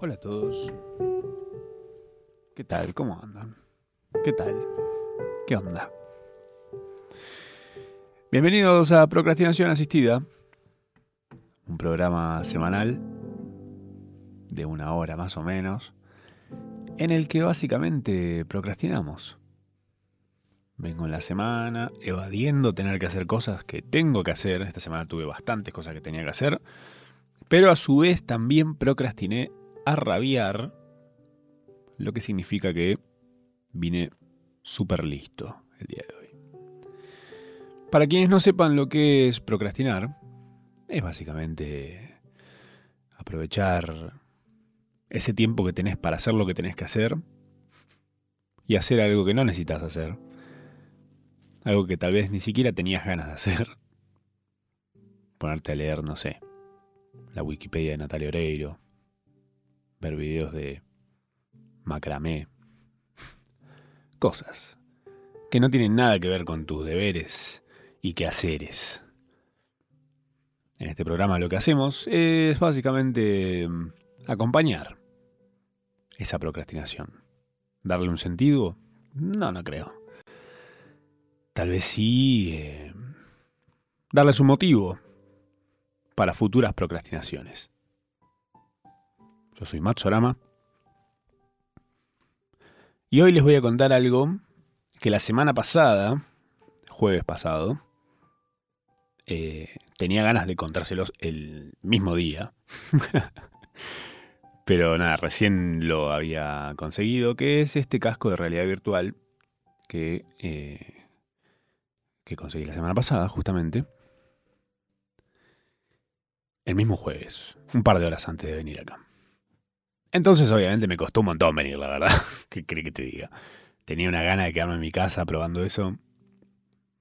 Hola a todos. ¿Qué tal? ¿Cómo andan? ¿Qué tal? ¿Qué onda? Bienvenidos a Procrastinación Asistida, un programa semanal de una hora más o menos, en el que básicamente procrastinamos. Vengo en la semana evadiendo tener que hacer cosas que tengo que hacer. Esta semana tuve bastantes cosas que tenía que hacer. Pero a su vez también procrastiné a rabiar, lo que significa que vine súper listo el día de hoy. Para quienes no sepan lo que es procrastinar, es básicamente aprovechar ese tiempo que tenés para hacer lo que tenés que hacer y hacer algo que no necesitas hacer algo que tal vez ni siquiera tenías ganas de hacer. Ponerte a leer, no sé, la Wikipedia de Natalia Oreiro, ver videos de macramé, cosas que no tienen nada que ver con tus deberes y quehaceres. En este programa lo que hacemos es básicamente mm, acompañar esa procrastinación. ¿Darle un sentido? No, no creo tal vez sí eh, darles un motivo para futuras procrastinaciones. Yo soy Matsorama y hoy les voy a contar algo que la semana pasada, jueves pasado, eh, tenía ganas de contárselos el mismo día. Pero nada, recién lo había conseguido, que es este casco de realidad virtual que eh, que conseguí la semana pasada, justamente. El mismo jueves, un par de horas antes de venir acá. Entonces, obviamente, me costó un montón venir, la verdad. ¿Qué cree que te diga? Tenía una gana de quedarme en mi casa probando eso.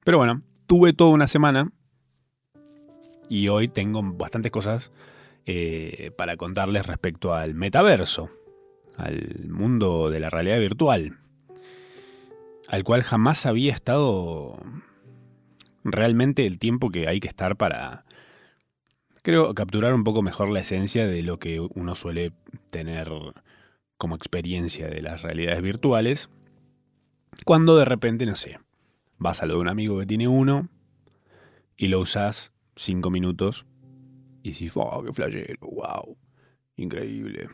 Pero bueno, tuve toda una semana y hoy tengo bastantes cosas eh, para contarles respecto al metaverso, al mundo de la realidad virtual, al cual jamás había estado realmente el tiempo que hay que estar para, creo, capturar un poco mejor la esencia de lo que uno suele tener como experiencia de las realidades virtuales, cuando de repente, no sé, vas a lo de un amigo que tiene uno y lo usas cinco minutos y si oh, qué flashero, wow, increíble.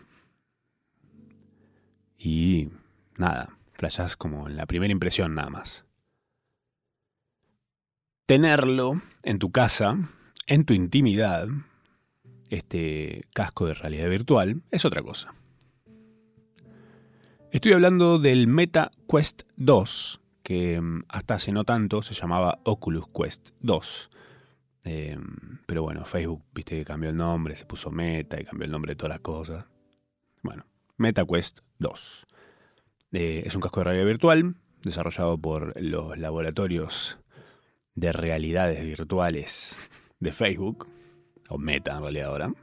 Y nada, flashas como en la primera impresión nada más tenerlo en tu casa, en tu intimidad, este casco de realidad virtual, es otra cosa. Estoy hablando del Meta Quest 2, que mm, hasta hace no tanto se llamaba Oculus Quest 2. Em, pero bueno, Facebook, viste que cambió el nombre, se puso Meta y cambió el nombre de todas las cosas. Bueno, Meta Quest 2. Eh, es un casco de realidad virtual desarrollado por los laboratorios de realidades virtuales de Facebook, o Meta en realidad ahora.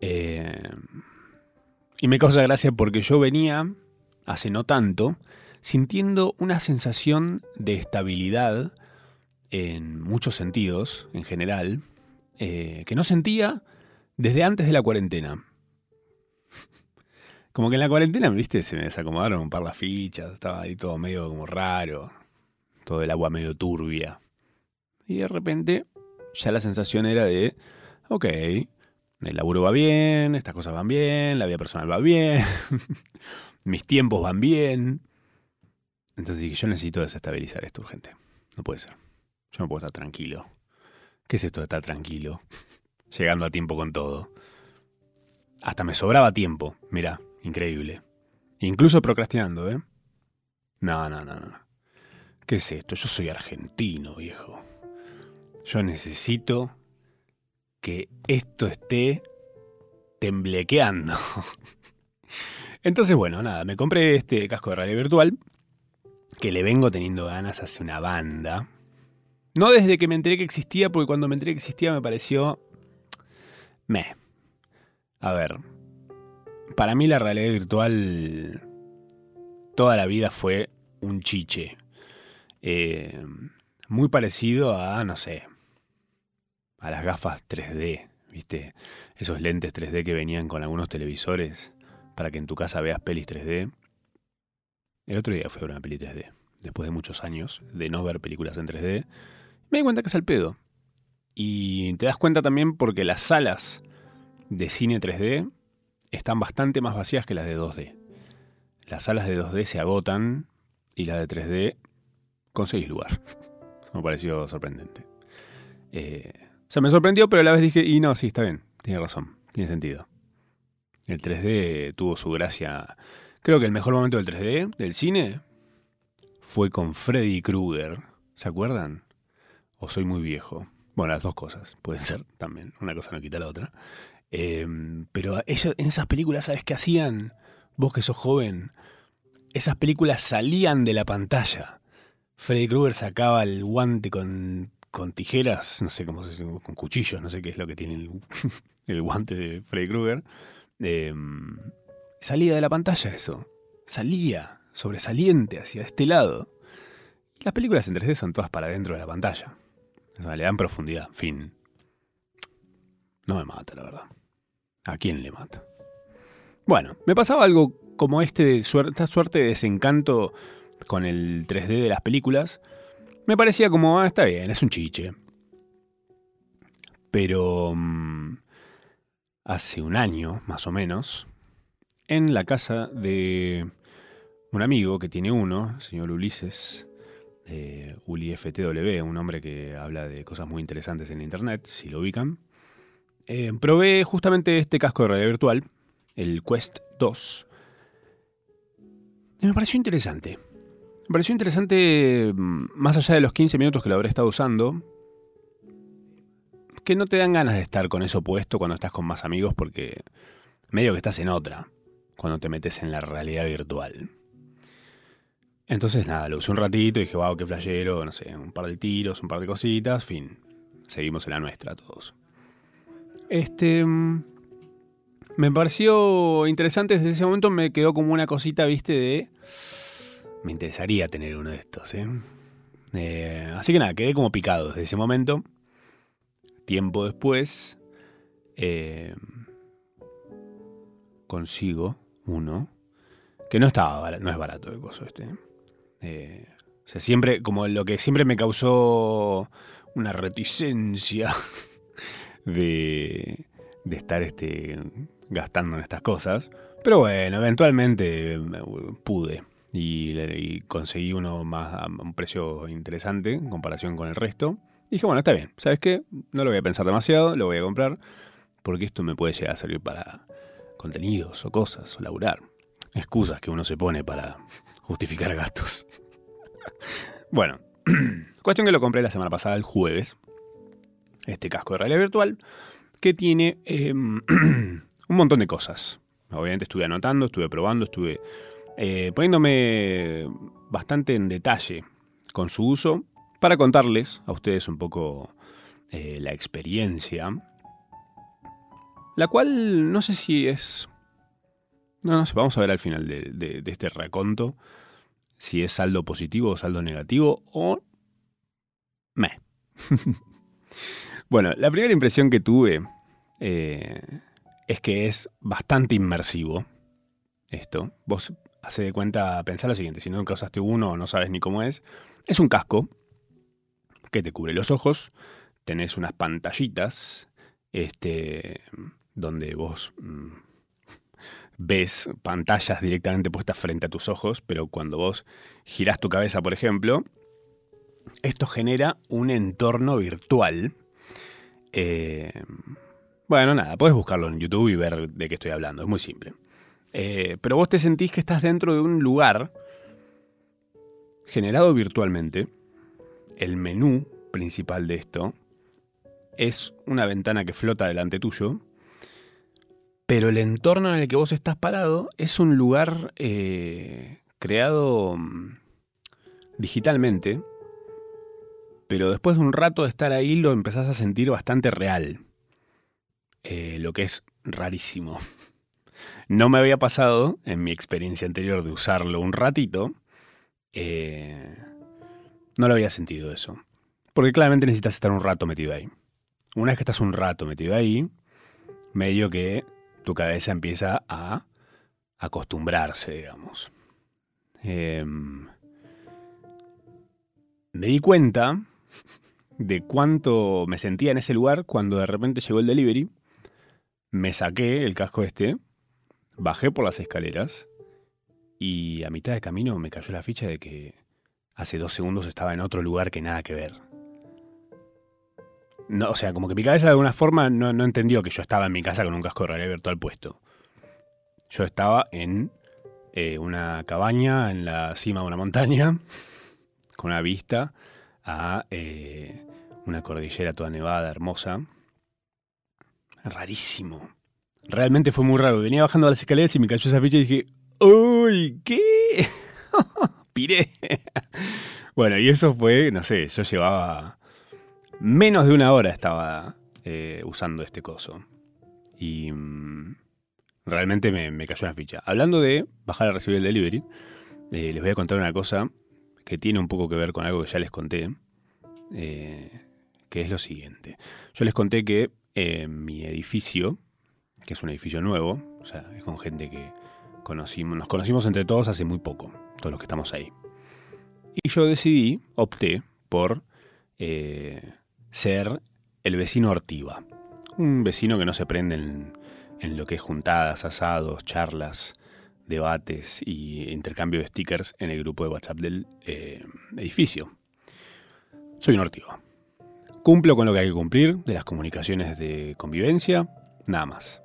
Eh, y me causa gracia porque yo venía, hace no tanto, sintiendo una sensación de estabilidad en muchos sentidos, en general, eh, que no sentía desde antes de la cuarentena. Como que en la cuarentena, viste, se me desacomodaron un par las fichas, estaba ahí todo medio como raro todo el agua medio turbia. Y de repente ya la sensación era de, ok, el laburo va bien, estas cosas van bien, la vida personal va bien, mis tiempos van bien. Entonces yo necesito desestabilizar esto urgente. No puede ser. Yo no puedo estar tranquilo. ¿Qué es esto de estar tranquilo? Llegando a tiempo con todo. Hasta me sobraba tiempo. Mira, increíble. Incluso procrastinando, ¿eh? No, no, no, no. ¿Qué es esto? Yo soy argentino, viejo. Yo necesito que esto esté temblequeando. Entonces, bueno, nada, me compré este casco de realidad virtual que le vengo teniendo ganas hace una banda. No desde que me enteré que existía, porque cuando me enteré que existía me pareció... Me. A ver. Para mí la realidad virtual toda la vida fue un chiche. Eh, muy parecido a, no sé, a las gafas 3D, ¿Viste? Esos lentes 3D que venían con algunos televisores para que en tu casa veas pelis 3D. El otro día fue a ver una peli 3D, después de muchos años de no ver películas en 3D. Me di cuenta que es el pedo. Y te das cuenta también porque las salas de cine 3D están bastante más vacías que las de 2D. Las salas de 2D se agotan y las de 3D conseguís lugar. Eso me pareció sorprendente. Eh, o sea, me sorprendió, pero a la vez dije, y no, sí, está bien, tiene razón, tiene sentido. El 3D tuvo su gracia. Creo que el mejor momento del 3D, del cine, fue con Freddy Krueger. ¿Se acuerdan? O soy muy viejo. Bueno, las dos cosas, pueden ser también. Una cosa no quita la otra. Em, pero ellos en esas películas, ¿sabes qué hacían? Vos que sos joven, esas películas salían de la pantalla. Freddy Krueger sacaba el guante con, tijeras, no sé cómo se dice, con cuchillos, no sé qué es lo que tiene el, guante de Freddy Krueger. Em, salía de la pantalla eso. Salía, sobresaliente hacia este lado. las películas en 3D son todas para dentro de la pantalla. le dan profundidad, fin. No me mata, la verdad. ¿A quién le mata? Bueno, me pasaba algo como este, esta suerte de desencanto con el 3D de las películas. Me parecía como, ah, está bien, es un chiche. Pero mm, hace un año, más o menos, en la casa de un amigo que tiene uno, el señor Ulises, de UliFTW, un hombre que habla de cosas muy interesantes en Internet, si lo ubican. Eh, probé justamente este casco de realidad virtual, el Quest 2. Y me pareció interesante. Me pareció interesante, mm, más allá de los 15 minutos que lo habré estado usando, que no te dan ganas de estar con eso puesto cuando estás con más amigos porque medio que estás en otra cuando te metes en la realidad virtual. Entonces nada, lo usé un ratito y dije, wow, qué flashero, no sé, un par de tiros, un par de cositas, fin. Seguimos en la nuestra todos. Este. Mm, me pareció interesante desde ese momento, me quedó como una cosita, viste, de. Me interesaría tener uno de estos, ¿eh? ¿eh? así que nada, quedé como picado desde ese momento. Tiempo después. Eh, consigo uno. Que no estaba no es barato el coso este. o sea, siempre, como lo que siempre me causó una reticencia de, estar este, gastando en estas cosas. Pero bueno, eventualmente pude y, conseguí uno más a un precio interesante en comparación con el resto. Y dije, bueno, está bien, ¿sabes qué? No lo voy a pensar demasiado, lo voy a comprar porque esto me puede llegar a servir para contenidos o cosas o laburar. Excusas que uno se pone para justificar gastos. bueno, cuestión que lo compré la semana pasada, el jueves este casco de realidad virtual, que tiene em, un montón de cosas. Obviamente estuve anotando, estuve probando, estuve eh, poniéndome bastante en detalle con su uso para contarles a ustedes un poco eh, la experiencia, la cual no sé si es... No, no sé, vamos a ver al final de, de este raconto si es saldo positivo o saldo negativo o... Me. Bueno, la primera impresión que tuve eh, es que es bastante inmersivo esto. Vos hace de cuenta, pensar lo siguiente, si nunca usaste uno no sabes ni cómo es, es un casco que te cubre los ojos, tenés unas pantallitas este, donde vos mm, ves pantallas directamente puestas frente a tus ojos, pero cuando vos girás tu cabeza, por ejemplo, esto genera un entorno virtual eh, bueno, nada, puedes buscarlo en YouTube y ver de qué estoy hablando, es muy simple. Eh, pero vos te sentís que estás dentro de un lugar generado virtualmente. El menú principal de esto es una ventana que flota delante tuyo, pero el entorno en el que vos estás parado es un lugar eh, creado mm, digitalmente pero después de un rato de estar ahí lo empezás a sentir bastante real. Eh, lo que es rarísimo. No me había pasado en mi experiencia anterior de usarlo un ratito. Eh, no lo había sentido eso. Porque claramente necesitas estar un rato metido ahí. Una vez que estás un rato metido ahí, medio que tu cabeza empieza a acostumbrarse, digamos. Em, me di cuenta de cuánto me sentía en ese lugar cuando de repente llegó el delivery, me saqué el casco este, bajé por las escaleras y a mitad de camino me cayó la ficha de que hace dos segundos estaba en otro lugar que nada que ver. No, o sea, como que mi cabeza de alguna forma no, no entendió que yo estaba en mi casa con un casco de realidad virtual puesto. Yo estaba en eh, una cabaña en la cima de una montaña, con una vista a eh, una cordillera toda nevada, hermosa. Rarísimo. Realmente fue muy raro. Venía bajando las escaleras y me cayó esa ficha y dije, ¡Uy! ¿Qué? Piré. bueno, y eso fue, no sé, yo llevaba menos de una hora estaba eh, usando este coso. Y mm, realmente me, cayó una ficha. Hablando de bajar a recibir el delivery, eh, les voy a contar una cosa que tiene un poco que ver con algo que ya les conté, eh, que es lo siguiente. Yo les conté que mi edificio, que es un edificio nuevo, o sea, es con gente que conocimos, nos conocimos entre todos hace muy poco, todos los que estamos ahí. Y yo decidí, opté por eh, ser el vecino Ortiva. Un vecino que no se prende en, lo que es juntadas, asados, charlas, debates y intercambio de stickers en el grupo de WhatsApp del eh, edificio. Soy un ortigo. Cumplo con lo que hay que cumplir de las comunicaciones de convivencia, nada más.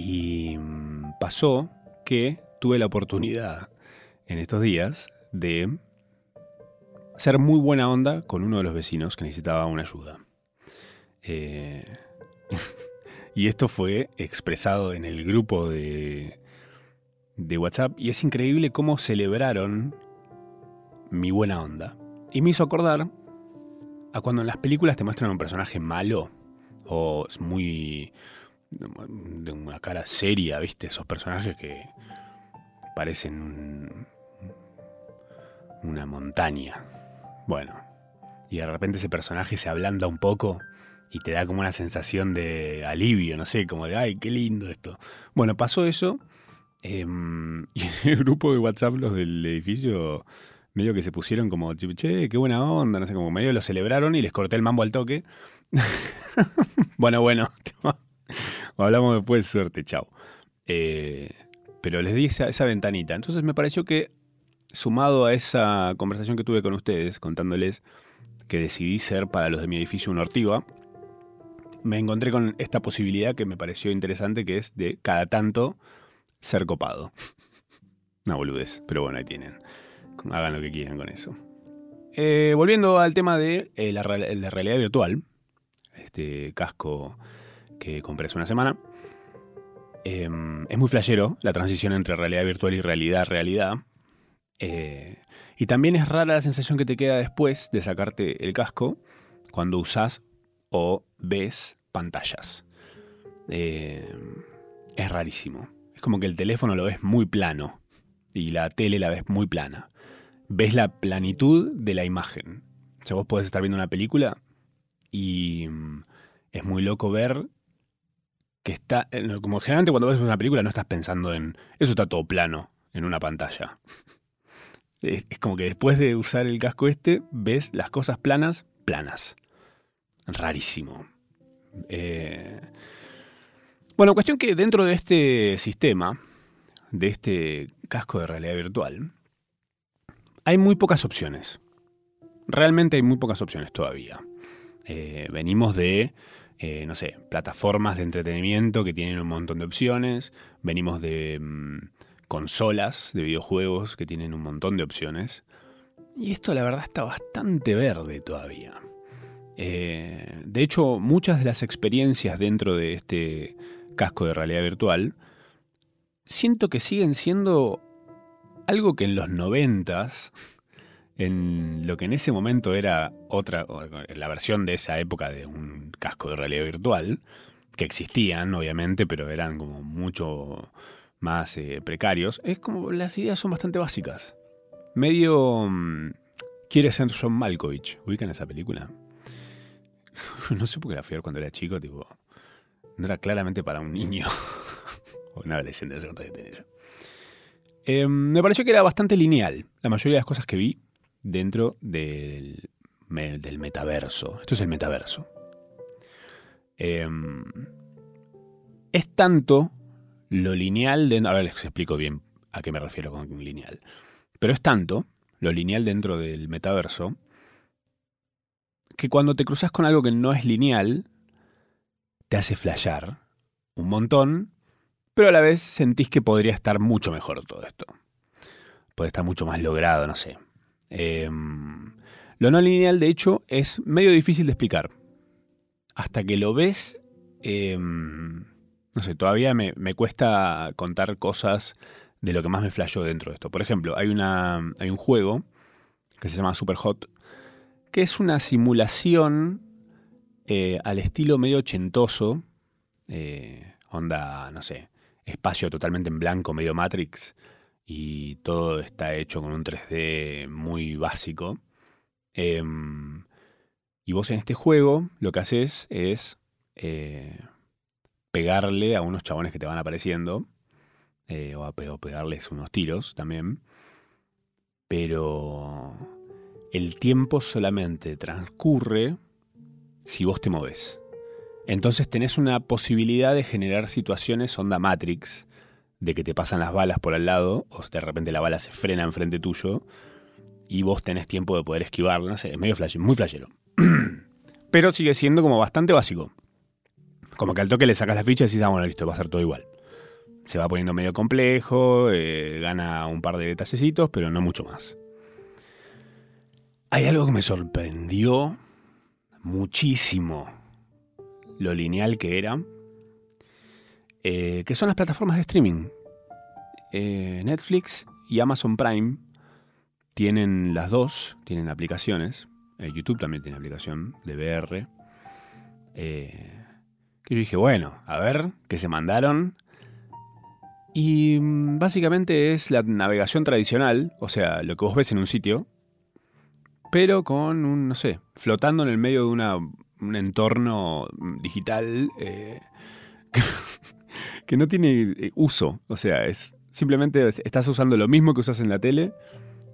Y mm, pasó que tuve la oportunidad en estos días de ser muy buena onda con uno de los vecinos que necesitaba una ayuda. Eh, Y esto fue expresado en el grupo de, de WhatsApp y es increíble cómo celebraron mi buena onda. Y me hizo acordar a cuando en las películas te muestran un personaje malo o muy de una cara seria, ¿viste? Esos personajes que parecen una montaña. Bueno, y de repente ese personaje se ablanda un poco y te da como una sensación de alivio, no sé, como de, ay, qué lindo esto. Bueno, pasó eso em, y en el grupo de WhatsApp los del edificio medio que se pusieron como, che, qué buena onda, no sé, como medio lo celebraron y les corté el mambo al toque. bueno, bueno, hablamos después, suerte, chao. Eh, pero les di esa, esa ventanita. Entonces me pareció que, sumado a esa conversación que tuve con ustedes, contándoles que decidí ser para los de mi edificio un ortiva, me encontré con esta posibilidad que me pareció interesante, que es de cada tanto ser copado. Una boludez, pero bueno, ahí tienen. Hagan lo que quieran con eso. Eh, volviendo al tema de eh, la, realidad virtual, este casco que compré hace una semana, em, es muy flashero la transición entre realidad virtual y realidad realidad. Eh, y también es rara la sensación que te queda después de sacarte el casco cuando usas o ves pantallas. Eh, es rarísimo. Es como que el teléfono lo ves muy plano y la tele la ves muy plana. Ves la planitud de la imagen. O sea, vos podés estar viendo una película y mm, es muy loco ver que está. Eh, como generalmente cuando ves una película no estás pensando en. Eso está todo plano en una pantalla. Es, como que después de usar el casco este, ves las cosas planas, planas. Rarísimo. Eh, bueno, cuestión que dentro de este sistema, de este casco de realidad virtual, hay muy pocas opciones. Realmente hay muy pocas opciones todavía. Eh, venimos de, eh, no sé, plataformas de entretenimiento que tienen un montón de opciones. Venimos de mm, consolas de videojuegos que tienen un montón de opciones. Y esto la verdad está bastante verde todavía. Eh, de hecho, muchas de las experiencias dentro de este casco de realidad virtual siento que siguen siendo algo que en los noventas, en lo que en ese momento era otra, la versión de esa época de un casco de realidad virtual, que existían obviamente, pero eran como mucho más eh, precarios, es como las ideas son bastante básicas. Medio... Mm, quiere ser John Malkovich. ¿Ubican esa película? no sé por qué la fui a ver cuando era chico, tipo. no era claramente para un niño o un adolescente, no sé cuántos tenía yo. Me pareció que era bastante lineal la mayoría de las cosas que vi dentro del, del metaverso. Esto es el metaverso. Em, es tanto lo lineal de... Ahora les explico bien a qué me refiero con lineal. Pero es tanto lo lineal dentro del metaverso que cuando te cruzas con algo que no es lineal, te hace flashear un montón, pero a la vez sentís que podría estar mucho mejor todo esto. Puede estar mucho más logrado, no sé. Em, lo no lineal, de hecho, es medio difícil de explicar. Hasta que lo ves, em, no sé, todavía me, cuesta contar cosas de lo que más me flashó dentro de esto. Por ejemplo, hay, una, hay un juego que se llama Super Hot, que es una simulación eh, al estilo medio ochentoso, eh, onda, no sé, espacio totalmente en blanco, medio Matrix, y todo está hecho con un 3D muy básico. Em, y vos en este juego lo que haces es eh, pegarle a unos chabones que te van apareciendo, o, a, o pegarles unos tiros también, pero el tiempo solamente transcurre si vos te moves. Entonces tenés una posibilidad de generar situaciones onda Matrix, de que te pasan las balas por al lado, o de repente la bala se frena enfrente tuyo, y vos tenés tiempo de poder esquivarla, es medio flash, muy flashero. Pero sigue siendo como bastante básico. Como que al toque le sacas la ficha y decís, ah, bueno, listo, va a ser todo igual. Se va poniendo medio complejo, eh, gana un par de detallecitos, pero no mucho más. Hay algo que me sorprendió muchísimo lo lineal que era, eh, que son las plataformas de streaming. Eh, Netflix y Amazon Prime tienen las dos, tienen aplicaciones. Eh, YouTube también tiene aplicación de VR. que yo dije, bueno, a ver, ¿qué se mandaron? Y mm, básicamente es la navegación tradicional, o sea, lo que vos ves en un sitio, pero con un, no sé, flotando en el medio de una, un entorno digital eh, que, no tiene eh, uso. O sea, es simplemente estás usando lo mismo que usas en la tele,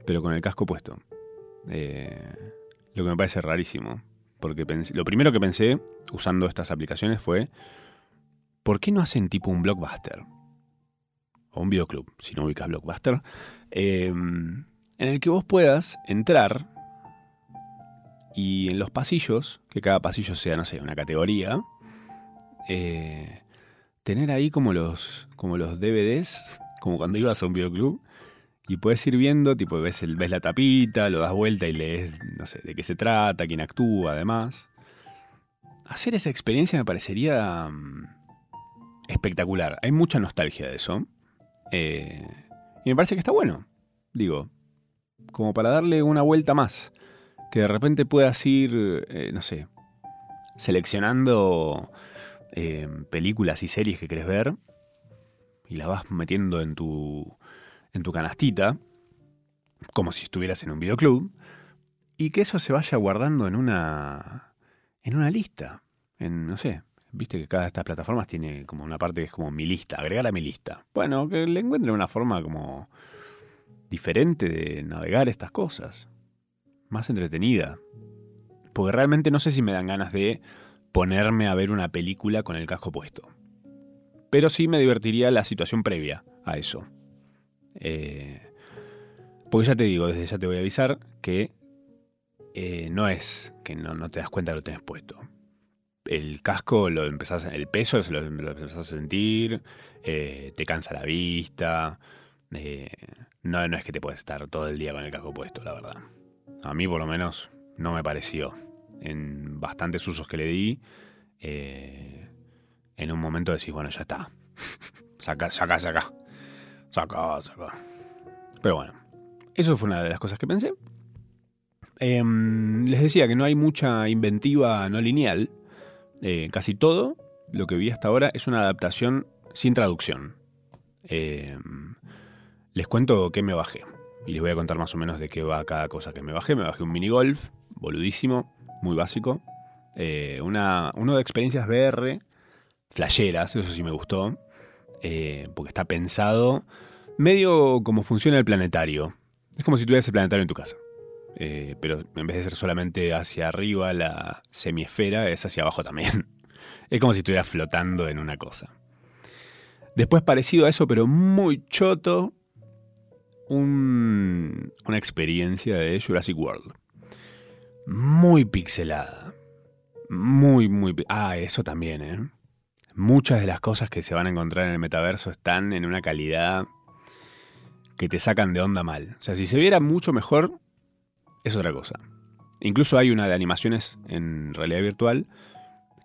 pero con el casco puesto. Eh, lo que me parece rarísimo. Porque lo primero que pensé usando estas aplicaciones fue, ¿por qué no hacen tipo un blockbuster? O un videoclub, si no ubicas blockbuster. en el que vos puedas entrar y en los pasillos, que cada pasillo sea, no sé, una categoría, eh, tener ahí como los, como los DVDs, como cuando ibas a un videoclub, y puedes ir viendo, tipo, ves, el, ves la tapita, lo das vuelta y lees, no sé, de qué se trata, quién actúa, además. Hacer esa experiencia me parecería mm, espectacular. Hay mucha nostalgia de eso. Eh, y me parece que está bueno. Digo, como para darle una vuelta más que de repente puedas ir, eh, no sé, seleccionando eh, películas y series que querés ver y las vas metiendo en tu, en tu canastita, como si estuvieras en un videoclub, y que eso se vaya guardando en una, en una lista, en, no sé, viste que cada de estas plataformas tiene como una parte que es como mi lista, agregar a mi lista. Bueno, que le encuentre una forma como diferente de navegar estas cosas más entretenida. Porque realmente no sé si me dan ganas de ponerme a ver una película con el casco puesto. Pero sí me divertiría la situación previa a eso. Eh, porque ya te digo, desde ya te voy a avisar que eh, no es que no, te das cuenta que lo tenés puesto. El casco lo empezás, el peso lo, lo empezás a sentir, eh, te cansa la vista. no, no es que te puedes estar todo el día con el casco puesto, la verdad. A mí por lo menos no me pareció. En bastantes usos que le di, eh, en un momento decís, bueno, ya está. saca, saca, saca. Saca, saca. Pero bueno, eso fue una de las cosas que pensé. Em, les decía que no hay mucha inventiva no lineal. Eh, casi todo lo que vi hasta ahora es una adaptación sin traducción. Em, les cuento qué me bajé y les voy a contar más o menos de qué va cada cosa que me bajé. Me bajé un mini golf, boludísimo, muy básico. Eh, una, uno de experiencias VR flasheras, eso sí me gustó, eh, porque está pensado medio como funciona el planetario. Es como si tuvieras el planetario en tu casa. Eh, pero en vez de ser solamente hacia arriba la semiesfera, es hacia abajo también. Es como si estuvieras flotando en una cosa. Después, parecido a eso, pero muy choto, una experiencia de Jurassic World. Muy pixelada. Muy, muy... Ah, eso también, ¿eh? Muchas de las cosas que se van a encontrar en el metaverso están en una calidad que te sacan de onda mal. O sea, si se viera mucho mejor, es otra cosa. Incluso hay una de animaciones en realidad virtual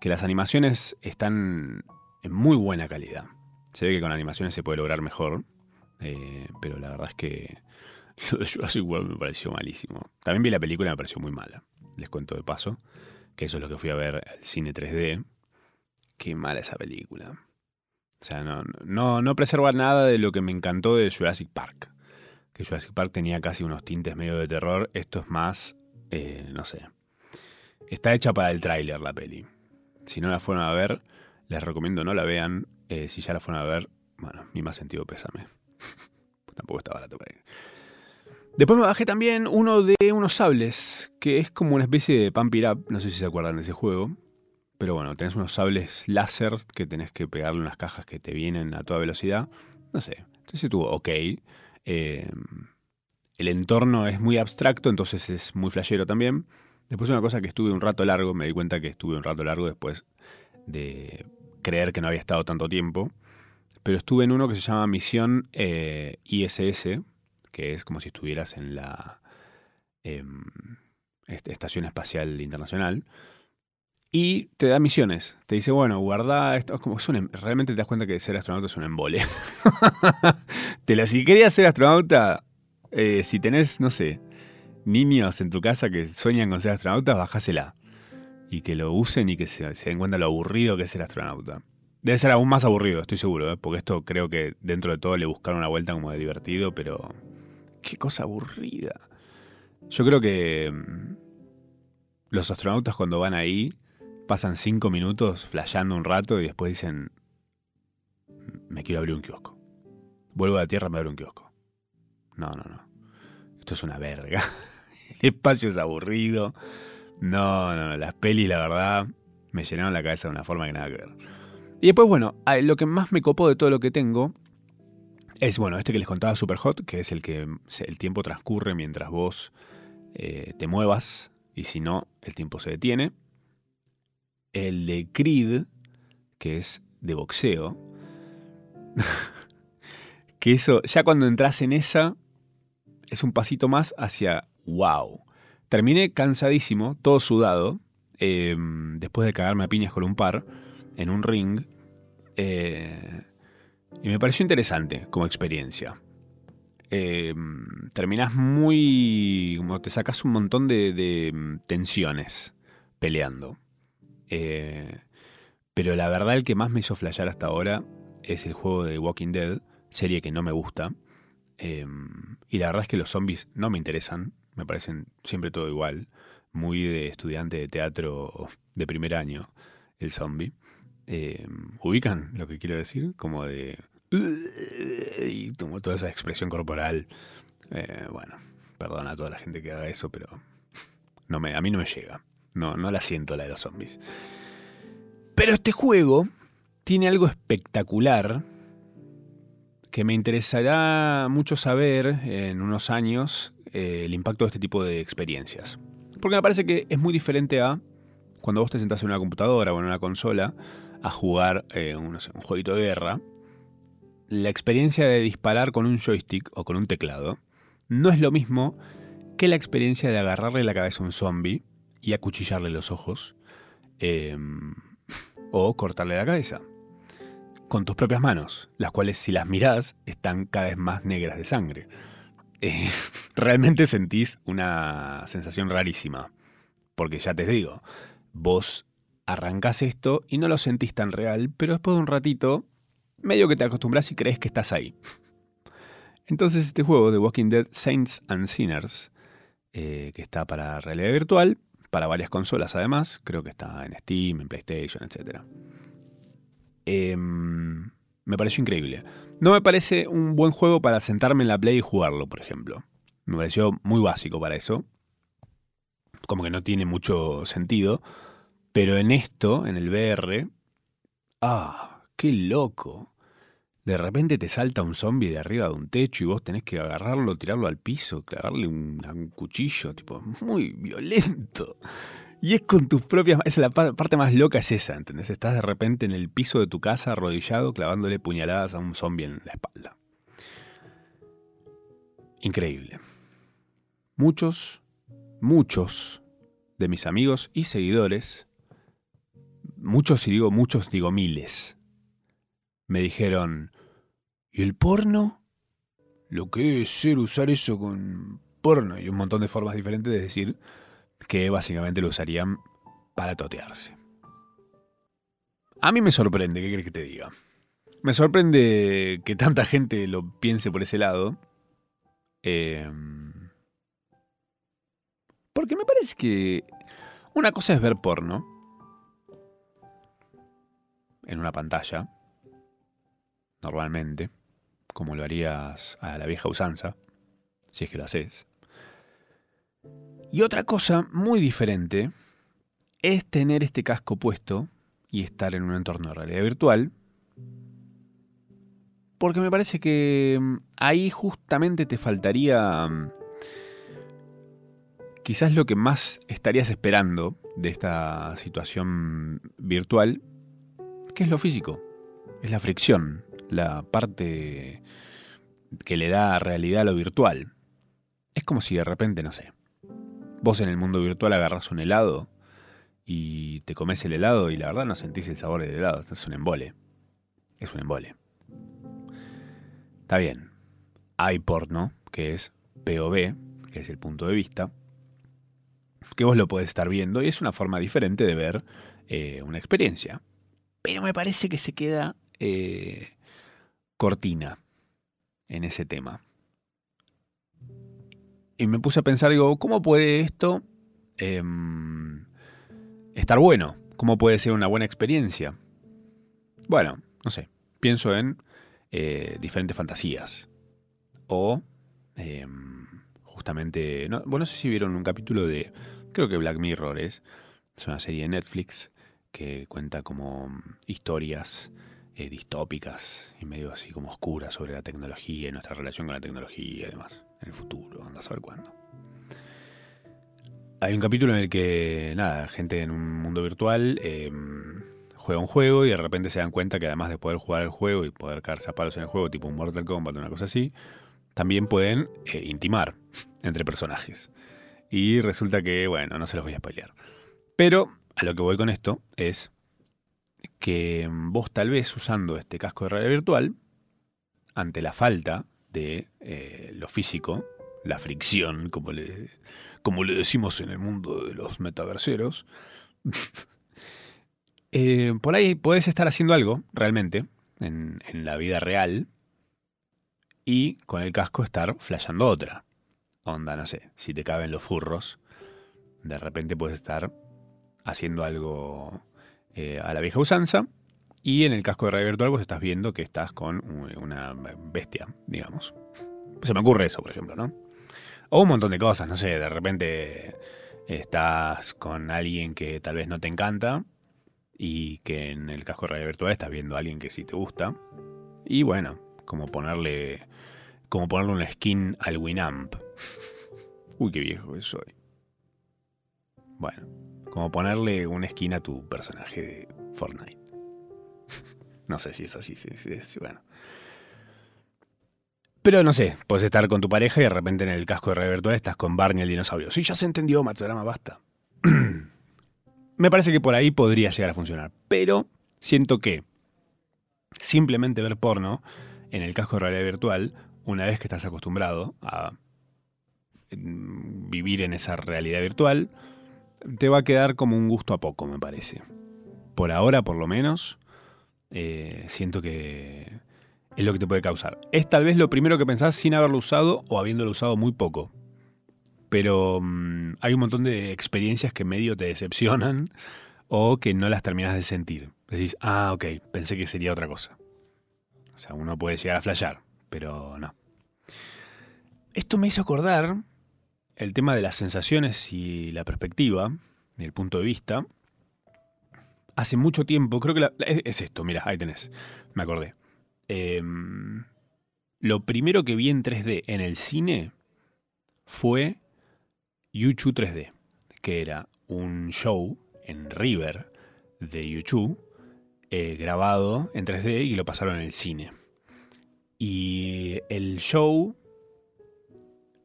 que las animaciones están en muy buena calidad. Se ve que con animaciones se puede lograr mejor, eh, pero la verdad es que lo de Jurassic World me pareció malísimo. También vi la película y me pareció muy mala. Les cuento de paso, que eso es lo que fui a ver al cine 3D. Qué mala esa película. O sea, no, no, no preserva nada de lo que me encantó de Jurassic Park. Que Jurassic Park tenía casi unos tintes medio de terror. Esto es más, eh, no sé. Está hecha para el tráiler la peli. Si no la fueron a ver, les recomiendo no la vean. Eh, si ya la fueron a ver, bueno, mi más sentido pésame. Tampoco está barato para ir. Después me bajé también uno de unos sables, que es como una especie de Pump It Up, no sé si se acuerdan de ese juego. Pero bueno, tenés unos sables láser que tenés que pegarle unas cajas que te vienen a toda velocidad. No sé, entonces estuvo ok. Eh, el entorno es muy abstracto, entonces es muy flashero también. Después una cosa que estuve un rato largo, me di cuenta que estuve un rato largo después de creer que no había estado tanto tiempo. Pero estuve en uno que se llama Misión eh, ISS, que es como si estuvieras en la em, Estación Espacial Internacional. Y te da misiones. Te dice, bueno, guarda esto. Es como, em, realmente te das cuenta que ser astronauta es un embole. te si querías ser astronauta, eh, si tenés, no sé, niños en tu casa que sueñan con ser astronautas, bajásela. Y que lo usen y que se, den cuenta lo aburrido que es ser astronauta. Debe ser aún más aburrido, estoy seguro, ¿eh? porque esto creo que dentro de todo le buscaron una vuelta como de divertido, pero qué cosa aburrida. Yo creo que mm, los astronautas cuando van ahí pasan cinco minutos flasheando un rato y después dicen, me quiero abrir un kiosco. Vuelvo a la Tierra, me abro un kiosco. No, no, no. Esto es una verga. El espacio es aburrido. No, no, no. Las pelis, la verdad, me llenaron la cabeza de una forma que nada que ver. Y después, bueno, lo que más me copó de todo lo que tengo es, bueno, este que les contaba Super Hot, que es el que el tiempo transcurre mientras vos eh, te muevas y si no, el tiempo se detiene. El de Creed, que es de boxeo. que eso, ya cuando entras en esa, es un pasito más hacia wow. Terminé cansadísimo, todo sudado, em, después de cagarme a piñas con un par en un ring. Eh, y me pareció interesante como experiencia. Eh, terminás muy. como te sacas un montón de, mm, tensiones peleando. Eh, pero la verdad, el que más me hizo flashear hasta ahora es el juego de Walking Dead, serie que no me gusta. Em, y la verdad es que los zombies no me interesan, me parecen siempre todo igual. Muy de estudiante de teatro de primer año, el zombie. Em, ¿Ubican lo que quiero decir? Como de... Y como toda esa expresión corporal. Eh, bueno, perdona a toda la gente que haga eso, pero no me, a mí no me llega. No, no la siento la de los zombies. Pero este juego tiene algo espectacular que me interesará mucho saber en unos años eh, el impacto de este tipo de experiencias. Porque me parece que es muy diferente a cuando vos te sentás en una computadora o en una consola a jugar eh, un, jueguito de guerra. La experiencia de disparar con un joystick o con un teclado no es lo mismo que la experiencia de agarrarle la cabeza a un zombie y acuchillarle los ojos em, o cortarle la cabeza con tus propias manos, las cuales si las mirás están cada vez más negras de sangre. Eh, realmente sentís una sensación rarísima, porque ya te digo, vos arrancás esto y no lo sentís tan real, pero después de un ratito, medio que te acostumbras y crees que estás ahí. Entonces este juego de Walking Dead Saints and Sinners, eh, que está para realidad virtual, para varias consolas además, creo que está en Steam, en PlayStation, etc em, me pareció increíble. No me parece un buen juego para sentarme en la Play y jugarlo, por ejemplo. Me pareció muy básico para eso. Como que no tiene mucho sentido. Pero en esto, en el VR, ¡ah! ¡Qué loco! De repente te salta un zombie de arriba de un techo y vos tenés que agarrarlo, tirarlo al piso, clavarle un, cuchillo, tipo, muy violento. Y es con tus propias es la parte más loca es esa, ¿entendés? Estás de repente en el piso de tu casa arrodillado clavándole puñaladas a un zombie en la espalda. Increíble. Muchos, muchos de mis amigos y seguidores, muchos y digo muchos, digo miles, me dijeron, ¿y el porno? Lo que debe ser usar eso con porno y un montón de formas diferentes de decir que básicamente lo usarían para totearse. A mí me sorprende, ¿qué crees que te diga? Me sorprende que tanta gente lo piense por ese lado. Em, porque me parece que una cosa es ver porno en una pantalla, normalmente, como lo harías a la vieja usanza, si es que lo haces. Y otra cosa muy diferente es tener este casco puesto y estar en un entorno de realidad virtual. Porque me parece que mm, ahí justamente te faltaría mm, quizás lo que más estarías esperando de esta situación virtual, que es lo físico, es la fricción, la parte que le da realidad a lo virtual. Es como si de repente, no sé, vos en el mundo virtual agarras un helado y te comes el helado y la verdad no sentís el sabor del helado, es un embole. Es un embole. Está bien. Hay porno, que es POV, que es el punto de vista, que vos lo podés estar viendo y es una forma diferente de ver eh, una experiencia. Pero me parece que se queda eh, cortina en ese tema. Y me puse a pensar, digo, ¿cómo puede esto em, estar bueno? ¿Cómo puede ser una buena experiencia? Bueno, no sé, pienso en eh, diferentes fantasías. O em, justamente, bueno, no sé si vieron un capítulo de, creo que Black Mirror es, es una serie de Netflix que cuenta como historias eh, distópicas y medio así como oscuras sobre la tecnología y nuestra relación con la tecnología y demás en el futuro, anda a saber cuándo. Hay un capítulo en el que, nada, gente en un mundo virtual em, juega un juego y de repente se dan cuenta que además de poder jugar el juego y poder caerse a palos en el juego, tipo un Mortal Kombat o una cosa así, también pueden eh, intimar entre personajes. Y resulta que, bueno, no se los voy a spoilear. Pero a lo que voy con esto es que vos tal vez usando este casco de realidad virtual, ante la falta de eh, lo físico, la fricción, como le, como le decimos en el mundo de los metaverseros, eh, por ahí podés estar haciendo algo realmente en, la vida real y con el casco estar flasheando otra. Onda, no sé, si te caben los furros, de repente puedes estar haciendo algo eh, a la vieja usanza y en el casco de virtual vos estás viendo que estás con una bestia, digamos. Se me ocurre eso, por ejemplo, ¿no? O un montón de cosas, no sé, de repente estás con alguien que tal vez no te encanta y que en el casco de realidad virtual estás viendo a alguien que sí te gusta. Y bueno, como ponerle como ponerle una skin al Winamp. Uy, qué viejo que soy. Bueno, como ponerle una skin a tu personaje de Fortnite. No sé si es así, sí, sí, bueno. Pero no sé, puedes estar con tu pareja y de repente en el casco de realidad virtual estás con Barney el dinosaurio. Sí, ya se entendió, Matsurama, basta. Me parece que por ahí podría llegar a funcionar. Pero siento que simplemente ver porno en el casco de realidad virtual, una vez que estás acostumbrado a mm, vivir en esa realidad virtual, te va a quedar como un gusto a poco, me parece. Por ahora, por lo menos, eh, siento que es lo que te puede causar. Es tal vez lo primero que pensás sin haberlo usado o habiéndolo usado muy poco. Pero mm, hay un montón de experiencias que medio te decepcionan o que no las terminas de sentir. Decís, ah, ok, pensé que sería otra cosa. O sea, uno puede llegar a flashear, pero no. Esto me hizo acordar el tema de las sensaciones y la perspectiva, el punto de vista. Hace mucho tiempo, creo que es, esto, mira, ahí tenés, me acordé. Em, lo primero que vi en 3D en el cine fue YouTube 3D, que era un show en River de YouTube eh, grabado en 3D y lo pasaron en el cine. Y el show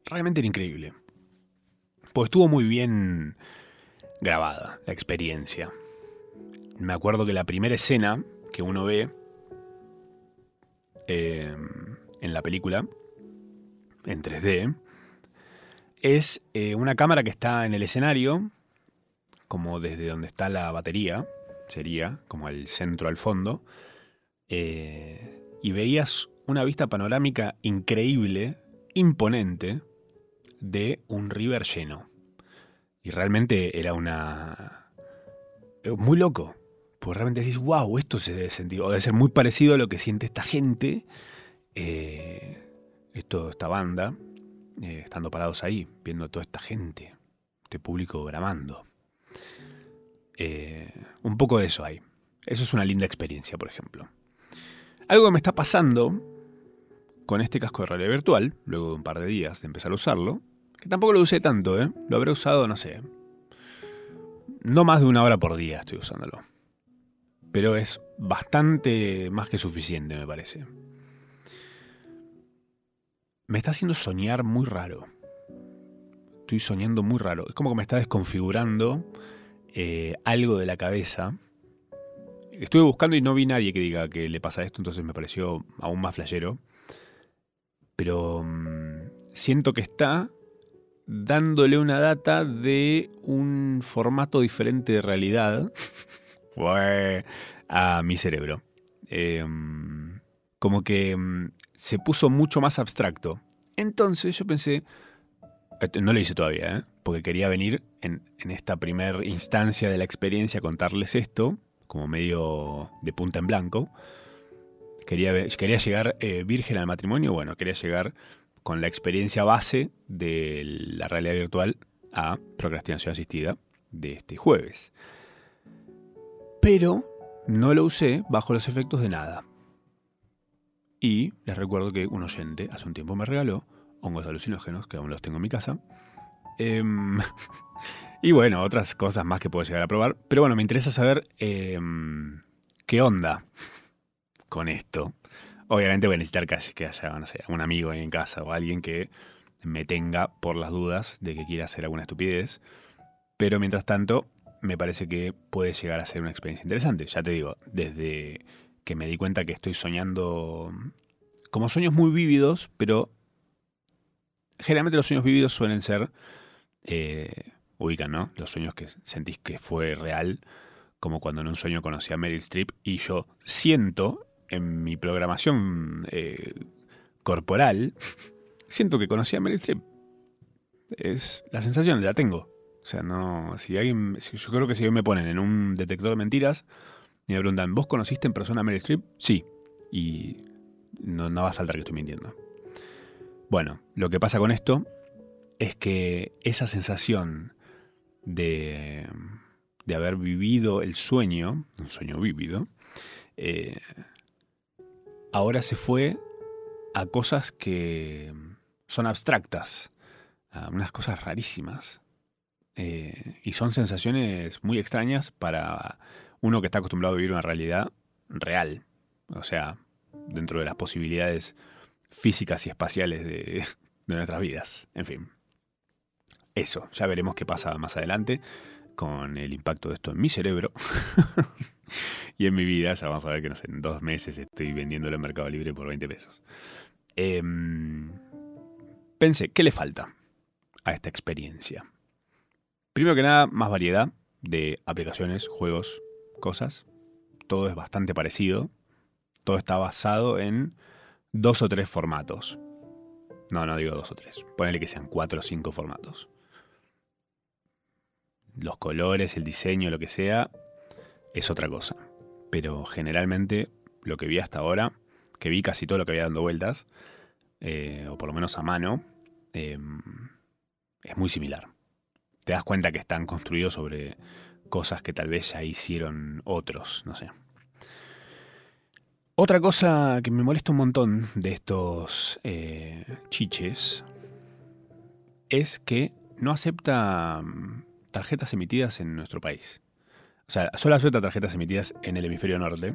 realmente era increíble. Pues estuvo muy bien grabada la experiencia. Me acuerdo que la primera escena que uno ve eh, en la película, en 3D, es eh, una cámara que está en el escenario, como desde donde está la batería, sería como el centro al fondo, eh, y veías una vista panorámica increíble, imponente, de un river lleno. Y realmente era una... Eh, muy loco. Pues realmente decís, wow, esto se debe sentir, o debe ser muy parecido a lo que siente esta gente, esto, esta banda, eh, estando parados ahí, viendo toda esta gente, este público bramando. Eh, un poco de eso hay. Eso es una linda experiencia, por ejemplo. Algo que me está pasando con este casco de realidad virtual, luego de un par de días de empezar a usarlo, que tampoco lo usé tanto, ¿eh? Lo habré usado, no sé. No más de una hora por día estoy usándolo. Pero es bastante más que suficiente, me parece me está haciendo soñar muy raro. Estoy soñando muy raro. Es como que me está desconfigurando eh, algo de la cabeza. Estuve buscando y no vi nadie que diga que le pasa esto, entonces me pareció aún más flashero. Pero mm, siento que está dándole una data de un formato diferente de realidad a mi cerebro. Em, como que mm, se puso mucho más abstracto. Entonces yo pensé, no lo hice todavía, ¿eh? porque quería venir en, esta primera instancia de la experiencia a contarles esto, como medio de punta en blanco. Quería, quería llegar eh, virgen al matrimonio, bueno, quería llegar con la experiencia base de la realidad virtual a procrastinación asistida de este jueves. Pero no lo usé bajo los efectos de nada. Y les recuerdo que un oyente hace un tiempo me regaló hongos alucinógenos, que aún los tengo en mi casa. Em, y bueno, otras cosas más que puedo llegar a probar. Pero bueno, me interesa saber em, qué onda con esto. Obviamente voy a necesitar que haya, no sé, un amigo ahí en casa o alguien que me tenga por las dudas de que quiera hacer alguna estupidez. Pero mientras tanto, me parece que puede llegar a ser una experiencia interesante. Ya te digo, desde que me di cuenta que estoy soñando como sueños muy vívidos, pero generalmente los sueños vívidos suelen ser, eh, ubican, ¿no? Los sueños que sentís que fue real, como cuando en un sueño conocí a Meryl Streep y yo siento en mi programación eh, corporal, siento que conocí a Meryl Streep. Es la sensación, la tengo. O sea, no, si alguien, yo creo que si me ponen en un detector de mentiras, y me preguntan, ¿vos conociste en persona a Meryl Streep? Sí. Y no, no va a saltar que estoy mintiendo. Bueno, lo que pasa con esto es que esa sensación de, de haber vivido el sueño, un sueño vívido, eh, ahora se fue a cosas que son abstractas, a unas cosas rarísimas. Eh, y son sensaciones muy extrañas para uno que está acostumbrado a vivir una realidad real, o sea, dentro de las posibilidades físicas y espaciales de, nuestras vidas. En fin, eso, ya veremos qué pasa más adelante con el impacto de esto en mi cerebro y en mi vida. Ya vamos a ver que no sé, en dos meses estoy vendiéndolo en Mercado Libre por 20 pesos. Em, pensé, ¿qué le falta a esta experiencia? Primero que nada, más variedad de aplicaciones, juegos, cosas. Todo es bastante parecido. Todo está basado en dos o tres formatos. No, no digo dos o tres. Ponele que sean cuatro o cinco formatos. Los colores, el diseño, lo que sea, es otra cosa. Pero generalmente lo que vi hasta ahora, que vi casi todo lo que había dando vueltas, eh, o por lo menos a mano, em, es muy similar. Te das cuenta que están construidos sobre cosas que tal vez ya hicieron otros, no sé. Otra cosa que me molesta un montón de estos eh, chiches es que no acepta mm, tarjetas emitidas en nuestro país. O sea, solo acepta tarjetas emitidas en el hemisferio norte.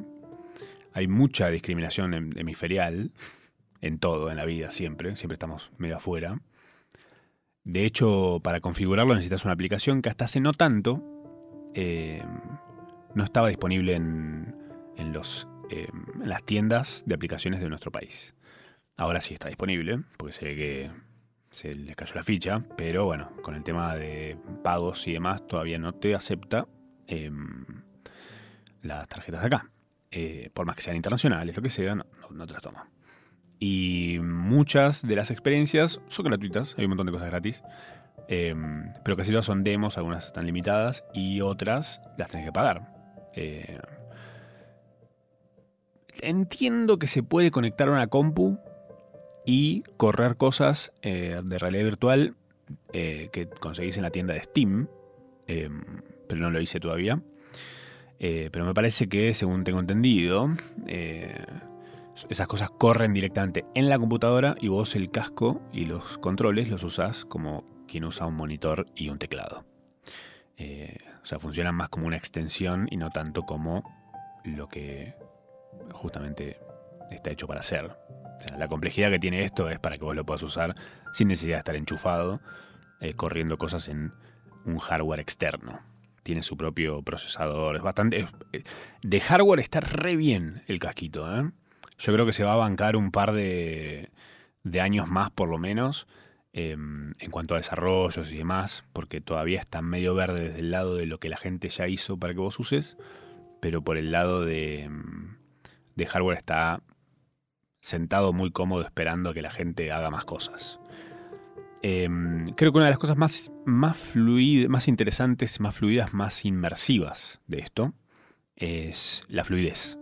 Hay mucha discriminación hemisferial en todo, en la vida, siempre. Siempre estamos medio afuera. De hecho, para configurarlo necesitas una aplicación que hasta hace no tanto eh, no estaba disponible en, en los eh, en las tiendas de aplicaciones de nuestro país. Ahora sí está disponible, porque se ve que se les cayó la ficha, pero bueno, con el tema de pagos y demás, todavía no te acepta em, las tarjetas de acá. Eh, por más que sean internacionales, lo que sea, no, te las toma. Y muchas de las experiencias son gratuitas, hay un montón de cosas gratis, em, pero casi todas son demos, algunas están limitadas y otras las tenés que pagar. Eh, entiendo que se puede conectar a una compu y correr cosas eh, de realidad virtual que conseguís en la tienda de Steam, em, pero no lo hice todavía. Eh, pero me parece que, según tengo entendido, esas cosas corren directamente en la computadora y vos el casco y los controles los usás como quien usa un monitor y un teclado. o sea, funcionan más como una extensión y no tanto como lo que justamente está hecho para hacer. la complejidad que tiene esto es para que vos lo puedas usar sin necesidad de estar enchufado, eh, corriendo cosas en un hardware externo. Tiene su propio procesador, es bastante... Eh, de hardware está re bien el casquito, ¿eh? Yo creo que se va a bancar un par de, de años más por lo menos em, en cuanto a desarrollos y demás, porque todavía está medio verde desde el lado de lo que la gente ya hizo para que vos uses, pero por el lado de em, de hardware está sentado muy cómodo esperando a que la gente haga más cosas. Em, creo que una de las cosas más, más, más interesantes, más fluidas, más inmersivas de esto es la fluidez.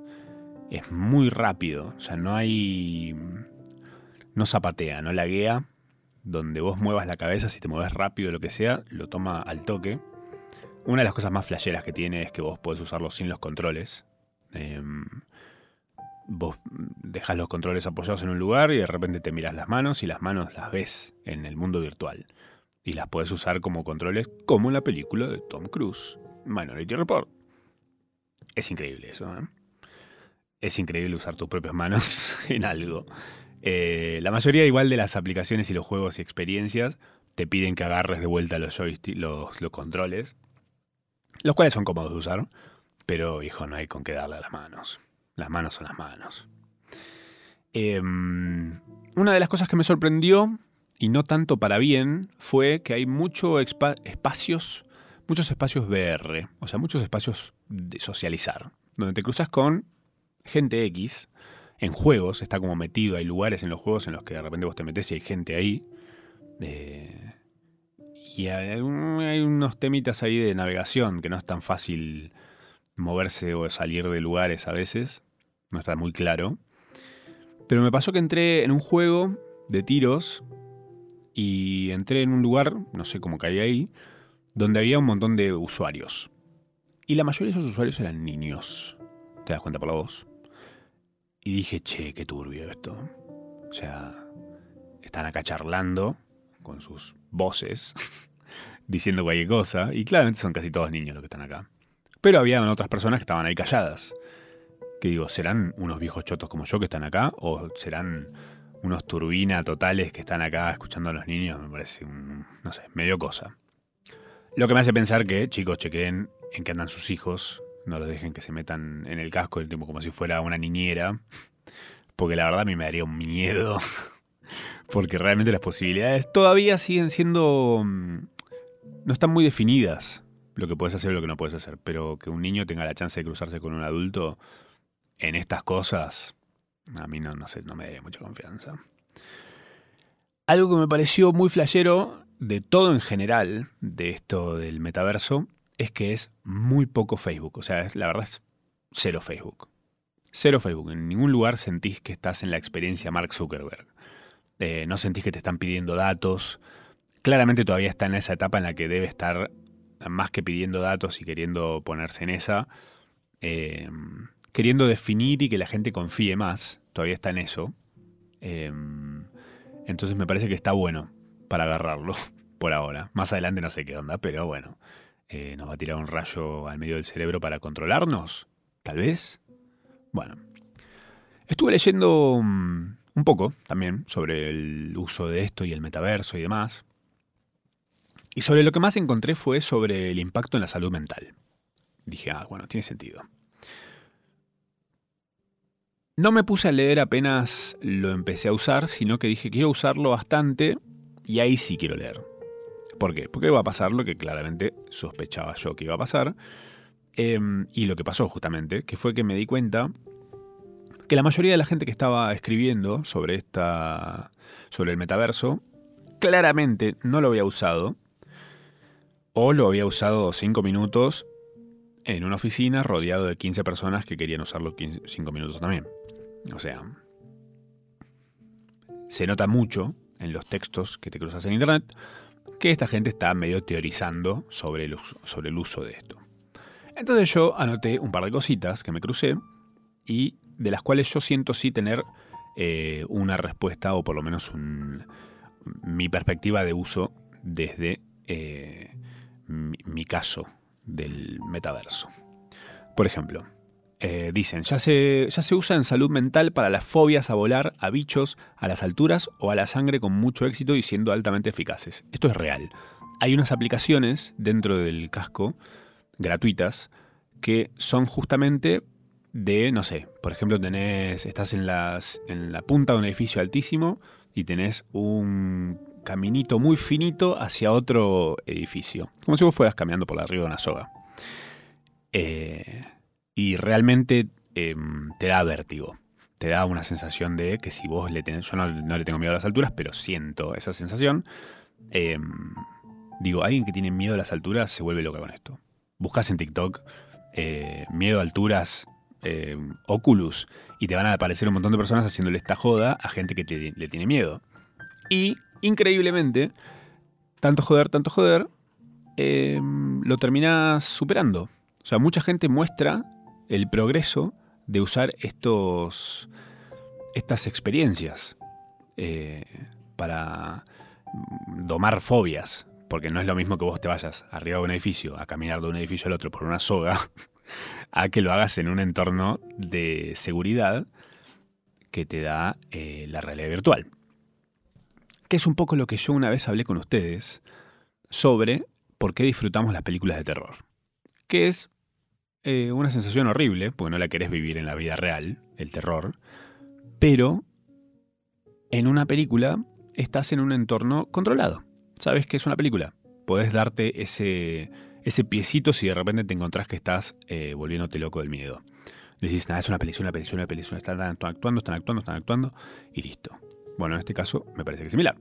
Es muy rápido, o sea, no hay... no zapatea, no laguea. Donde vos muevas la cabeza, si te mueves rápido, lo que sea, lo toma al toque. Una de las cosas más flasheras que tiene es que vos podés usarlo sin los controles. Em, vos dejas los controles apoyados en un lugar y de repente te miras las manos y las manos las ves en el mundo virtual. Y las puedes usar como controles como en la película de Tom Cruise, Minority Report. Es increíble eso. ¿eh? Es increíble usar tus propias manos en algo. Eh, la mayoría igual de las aplicaciones y los juegos y experiencias te piden que agarres de vuelta los, los, los controles, los cuales son cómodos de usar, pero hijo, no hay con qué darle a las manos. Las manos son las manos. Em, una de las cosas que me sorprendió, y no tanto para bien, fue que hay muchos espacios, muchos espacios VR, o sea, muchos espacios de socializar, donde te cruzas con gente X en juegos, está como metido, hay lugares en los juegos en los que de repente vos te metes y hay gente ahí. Eh, y hay, hay, unos temitas ahí de navegación que no es tan fácil moverse o salir de lugares a veces no está muy claro. Pero me pasó que entré en un juego de tiros y entré en un lugar, no sé cómo caí ahí, donde había un montón de usuarios. Y la mayoría de esos usuarios eran niños. ¿Te das cuenta por la voz? Y dije, che, qué turbio esto. O sea, están acá charlando con sus voces, diciendo cualquier cosa. Y claramente son casi todos niños los que están acá. Pero había otras personas que estaban ahí calladas que digo, ¿serán unos viejos chotos como yo que están acá? ¿O serán unos turbina totales que están acá escuchando a los niños? Me parece, un, no sé, medio cosa. Lo que me hace pensar que, chicos, chequeen en qué andan sus hijos, no los dejen que se metan en el casco del tiempo como si fuera una niñera, porque la verdad a mí me daría un miedo, porque realmente las posibilidades todavía siguen siendo... Mm, no están muy definidas lo que puedes hacer y lo que no puedes hacer, pero que un niño tenga la chance de cruzarse con un adulto en estas cosas, a mí no, no sé, no me daría mucha confianza. Algo que me pareció muy flashero de todo en general de esto del metaverso es que es muy poco Facebook. O sea, la verdad es cero Facebook. Cero Facebook. En ningún lugar sentís que estás en la experiencia Mark Zuckerberg. Eh, no sentís que te están pidiendo datos. Claramente todavía está en esa etapa en la que debe estar más que pidiendo datos y queriendo ponerse en esa, eh, queriendo definir y que la gente confíe más. Todavía está en eso. Eh, entonces me parece que está bueno para agarrarlo por ahora. Más adelante no sé qué onda, pero bueno. ¿Nos va a tirar un rayo al medio del cerebro para controlarnos? Tal vez. Bueno. Estuve leyendo mm, un poco también sobre el uso de esto y el metaverso y demás. Y sobre lo que más encontré fue sobre el impacto en la salud mental. Dije, ah, bueno, tiene sentido. No me puse a leer apenas lo empecé a usar, sino que dije, quiero usarlo bastante y ahí sí quiero leer. ¿Por qué? Porque va a pasar lo que claramente sospechaba yo que iba a pasar. Em, y lo que pasó justamente, que fue que me di cuenta que la mayoría de la gente que estaba escribiendo sobre esta. sobre el metaverso, claramente no lo había usado. O lo había usado 5 minutos en una oficina rodeado de 15 personas que querían usarlo 5 minutos también. O sea, se nota mucho en los textos que te cruzas en internet que esta gente está medio teorizando sobre el uso, sobre el uso de esto. Entonces yo anoté un par de cositas que me crucé y de las cuales yo siento sí tener eh, una respuesta o por lo menos mi perspectiva de uso desde eh, mi, caso del metaverso. Por ejemplo, eh, dicen, ya se, ya se usa en salud mental para las fobias a volar, a bichos, a las alturas o a la sangre con mucho éxito y siendo altamente eficaces. Esto es real. Hay unas aplicaciones dentro del casco gratuitas que son justamente de, no sé, por ejemplo, tenés, estás en, en la punta de un edificio altísimo y tenés un caminito muy finito hacia otro edificio, como si vos fueras caminando por arriba de una soga. Eh, y realmente em, te da vértigo, te da una sensación de que si vos le tenés, yo no, le tengo miedo a las alturas, pero siento esa sensación. Em, digo, alguien que tiene miedo a las alturas se vuelve loca con esto. Buscas en TikTok eh, miedo a alturas eh, Oculus y te van a aparecer un montón de personas haciéndole esta joda a gente que le tiene miedo. Y, increíblemente, tanto joder, tanto joder, em, lo terminas superando. O sea, mucha gente muestra el progreso de usar estos, estas experiencias eh, para domar fobias. Porque no es lo mismo que vos te vayas arriba de un edificio a caminar de un edificio al otro por una soga a que lo hagas en un entorno de seguridad que te da eh, la realidad virtual. Que es un poco lo que yo una vez hablé con ustedes sobre por qué disfrutamos las películas de terror. Que es eh, una sensación horrible, porque no la querés vivir en la vida real, el terror, pero en una película estás en un entorno controlado. Sabes que es una película. Podés darte ese ese piecito si de repente te encontrás que estás eh, volviéndote loco del miedo. Decís, nada, es una película, una película, una película, están actuando, están actuando, están actuando, y listo. Bueno, en este caso me parece que es similar.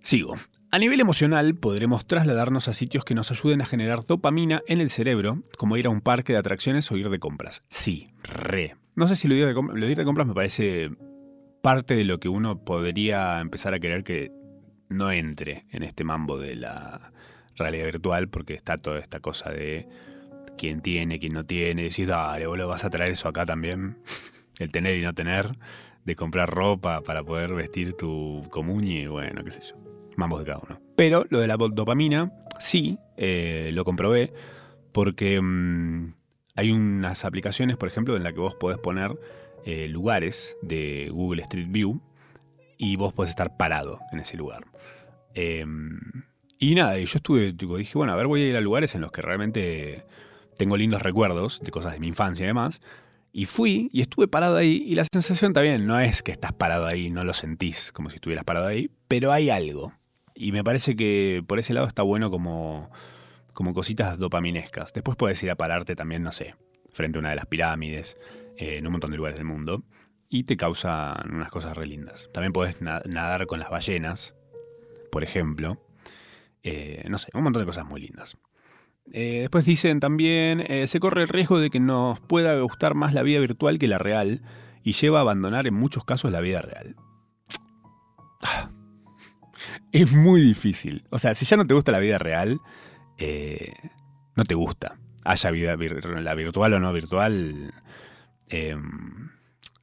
Sigo. A nivel emocional, podremos trasladarnos a sitios que nos ayuden a generar dopamina en el cerebro, como ir a un parque de atracciones o ir de compras. Sí, re. No sé si lo de, lo ir de compras me parece parte de lo que uno podría empezar a querer que no entre en este mambo de la, realidad virtual porque está toda esta cosa de quién tiene, quién no tiene. Decís, dale, boludo, vas a traer eso acá también. El tener y no tener, de comprar ropa para poder vestir tu y bueno, qué sé yo. Mambos de cada uno. Pero lo de la dopamina, sí, eh, lo comprobé porque mm, hay unas aplicaciones, por ejemplo, en las que vos podés poner eh, lugares de Google Street View y vos podés estar parado en ese lugar. Eh, y nada, yo estuve, dije, bueno, a ver, voy a ir a lugares en los que realmente tengo lindos recuerdos de cosas de mi infancia y demás. Y fui y estuve parado ahí y la sensación también no es que estás parado ahí, no lo sentís como si estuvieras parado ahí, pero hay algo. Y me parece que por ese lado está bueno como, como cositas dopaminescas. Después puedes ir a pararte también, no sé, frente a una de las pirámides, eh, en un montón de lugares del mundo, y te causan unas cosas re lindas. También puedes nadar con las ballenas, por ejemplo, eh, no sé, un montón de cosas muy lindas. Eh, después dicen también, eh, se corre el riesgo de que nos pueda gustar más la vida virtual que la real y lleva a abandonar en muchos casos la vida real. Es muy difícil. O sea, si ya no te gusta la vida real, eh, no te gusta. Haya vida la virtual o no virtual,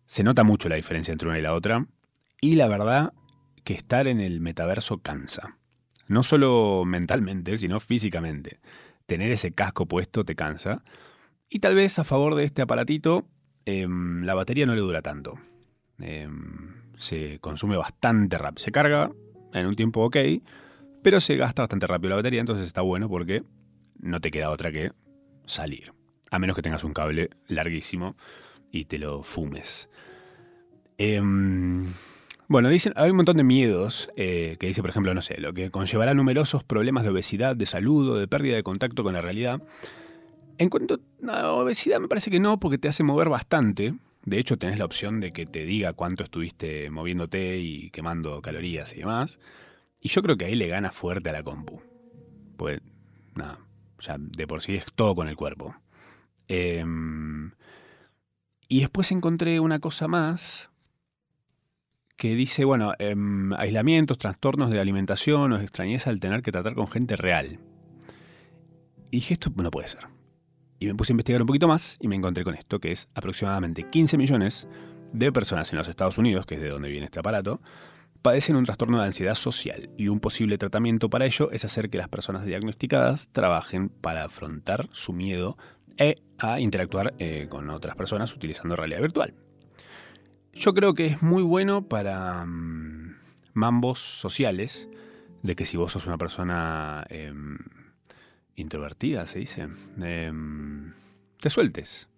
se nota mucho la diferencia entre una y la otra. Y la verdad que estar en el metaverso cansa. No solo mentalmente, sino físicamente. Tener ese casco puesto te cansa. Y tal vez a favor de este aparatito, em, la batería no le dura tanto. Em, se consume bastante rápido. Se carga en un tiempo ok, pero se gasta bastante rápido la batería, entonces está bueno porque no te queda otra que salir. A menos que tengas un cable larguísimo y te lo fumes. Em, bueno, dicen, hay un montón de miedos eh, que dice, por ejemplo, no sé, lo que conllevará numerosos problemas de obesidad, de salud de pérdida de contacto con la realidad. En cuanto a obesidad, me parece que no, porque te hace mover bastante. De hecho, tenés la opción de que te diga cuánto estuviste moviéndote y quemando calorías y demás. Y yo creo que ahí le gana fuerte a la compu. Pues, nada, sea, de por sí es todo con el cuerpo. Em, y después encontré una cosa más que dice, bueno, em, aislamientos, trastornos de alimentación o extrañeza al tener que tratar con gente real. Y dije, esto no puede ser. Y me puse a investigar un poquito más y me encontré con esto, que es aproximadamente 15 millones de personas en los Estados Unidos, que es de donde viene este aparato, padecen un trastorno de ansiedad social y un posible tratamiento para ello es hacer que las personas diagnosticadas trabajen para afrontar su miedo e a interactuar eh, con otras personas utilizando realidad virtual. Yo creo que es muy bueno para mm, mambos sociales, de que si vos sos una persona em, introvertida, se dice, em, te sueltes.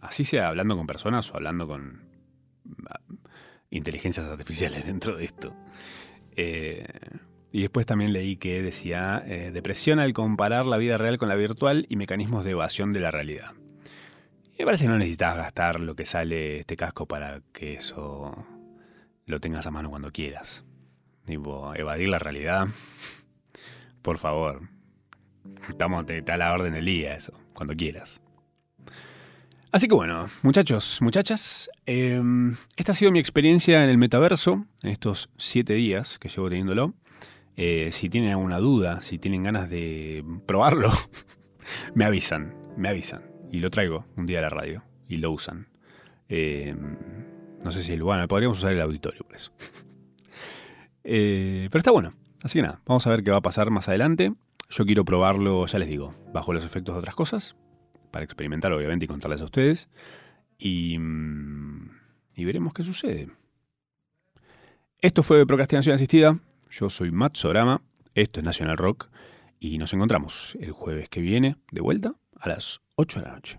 Así sea hablando con personas o hablando con ah, inteligencias artificiales dentro de esto. Eh, y después también leí que decía eh, depresión al comparar la vida real con la virtual y mecanismos de evasión de la realidad me parece que no necesitas gastar lo que sale este casco para que eso lo tengas a mano cuando quieras. Tipo, evadir la realidad. Por favor. Estamos, a la orden del día eso, cuando quieras. Así que bueno, muchachos, muchachas, em, esta ha sido mi experiencia en el metaverso, en estos siete días que llevo teniéndolo. Eh, si tienen alguna duda, si tienen ganas de probarlo, me avisan, me avisan y lo traigo un día a la radio y lo usan. Eh, no sé si bueno, podríamos usar el auditorio por eso. Eh, pero está bueno. Así que nada, vamos a ver qué va a pasar más adelante. Yo quiero probarlo, ya les digo, bajo los efectos de otras cosas, para experimentar obviamente y contarles a ustedes. Y, mm, y veremos qué sucede. Esto fue Procrastinación Asistida. Yo soy Matt Sorama. Esto es National Rock. Y nos encontramos el jueves que viene de vuelta a las očeráč.